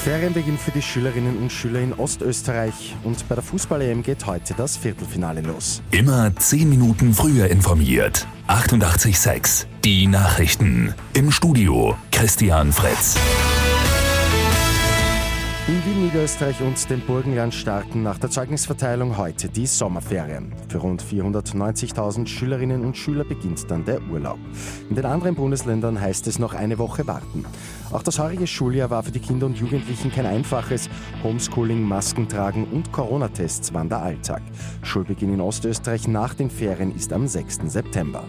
Ferienbeginn für die Schülerinnen und Schüler in Ostösterreich und bei der Fußball-EM geht heute das Viertelfinale los. Immer 10 Minuten früher informiert. 88.6 Die Nachrichten. Im Studio Christian Fritz. In Wien, Niederösterreich und dem Burgenland starten nach der Zeugnisverteilung heute die Sommerferien. Für rund 490.000 Schülerinnen und Schüler beginnt dann der Urlaub. In den anderen Bundesländern heißt es noch eine Woche warten. Auch das heurige Schuljahr war für die Kinder und Jugendlichen kein einfaches. Homeschooling, Masken tragen und Corona-Tests waren der Alltag. Schulbeginn in Ostösterreich nach den Ferien ist am 6. September.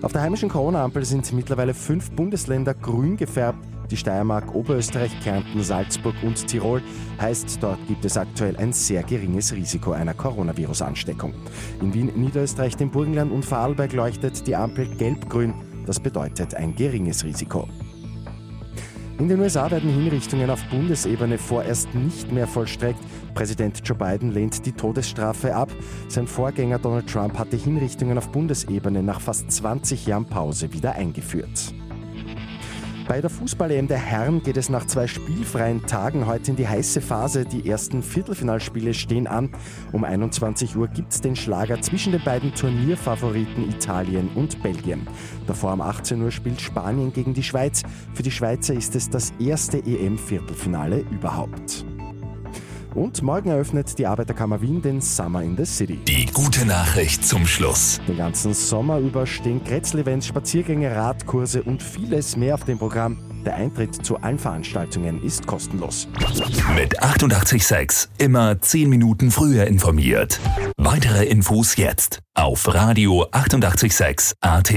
Auf der heimischen Corona-Ampel sind mittlerweile fünf Bundesländer grün gefärbt. Die Steiermark, Oberösterreich, Kärnten, Salzburg und Tirol heißt, dort gibt es aktuell ein sehr geringes Risiko einer Coronavirus-Ansteckung. In Wien, Niederösterreich, dem Burgenland und Vorarlberg leuchtet die Ampel gelb-grün. Das bedeutet ein geringes Risiko. In den USA werden Hinrichtungen auf Bundesebene vorerst nicht mehr vollstreckt. Präsident Joe Biden lehnt die Todesstrafe ab. Sein Vorgänger Donald Trump hatte Hinrichtungen auf Bundesebene nach fast 20 Jahren Pause wieder eingeführt. Bei der Fußball-EM der Herren geht es nach zwei spielfreien Tagen heute in die heiße Phase. Die ersten Viertelfinalspiele stehen an. Um 21 Uhr gibt es den Schlager zwischen den beiden Turnierfavoriten Italien und Belgien. Davor um 18 Uhr spielt Spanien gegen die Schweiz. Für die Schweizer ist es das erste EM-Viertelfinale überhaupt. Und morgen eröffnet die Arbeiterkammer Wien den Summer in the City. Die gute Nachricht zum Schluss. Den ganzen Sommer über stehen Kretzel-Events, Spaziergänge, Radkurse und vieles mehr auf dem Programm. Der Eintritt zu allen Veranstaltungen ist kostenlos. Mit 886 immer 10 Minuten früher informiert. Weitere Infos jetzt auf Radio 886 AT.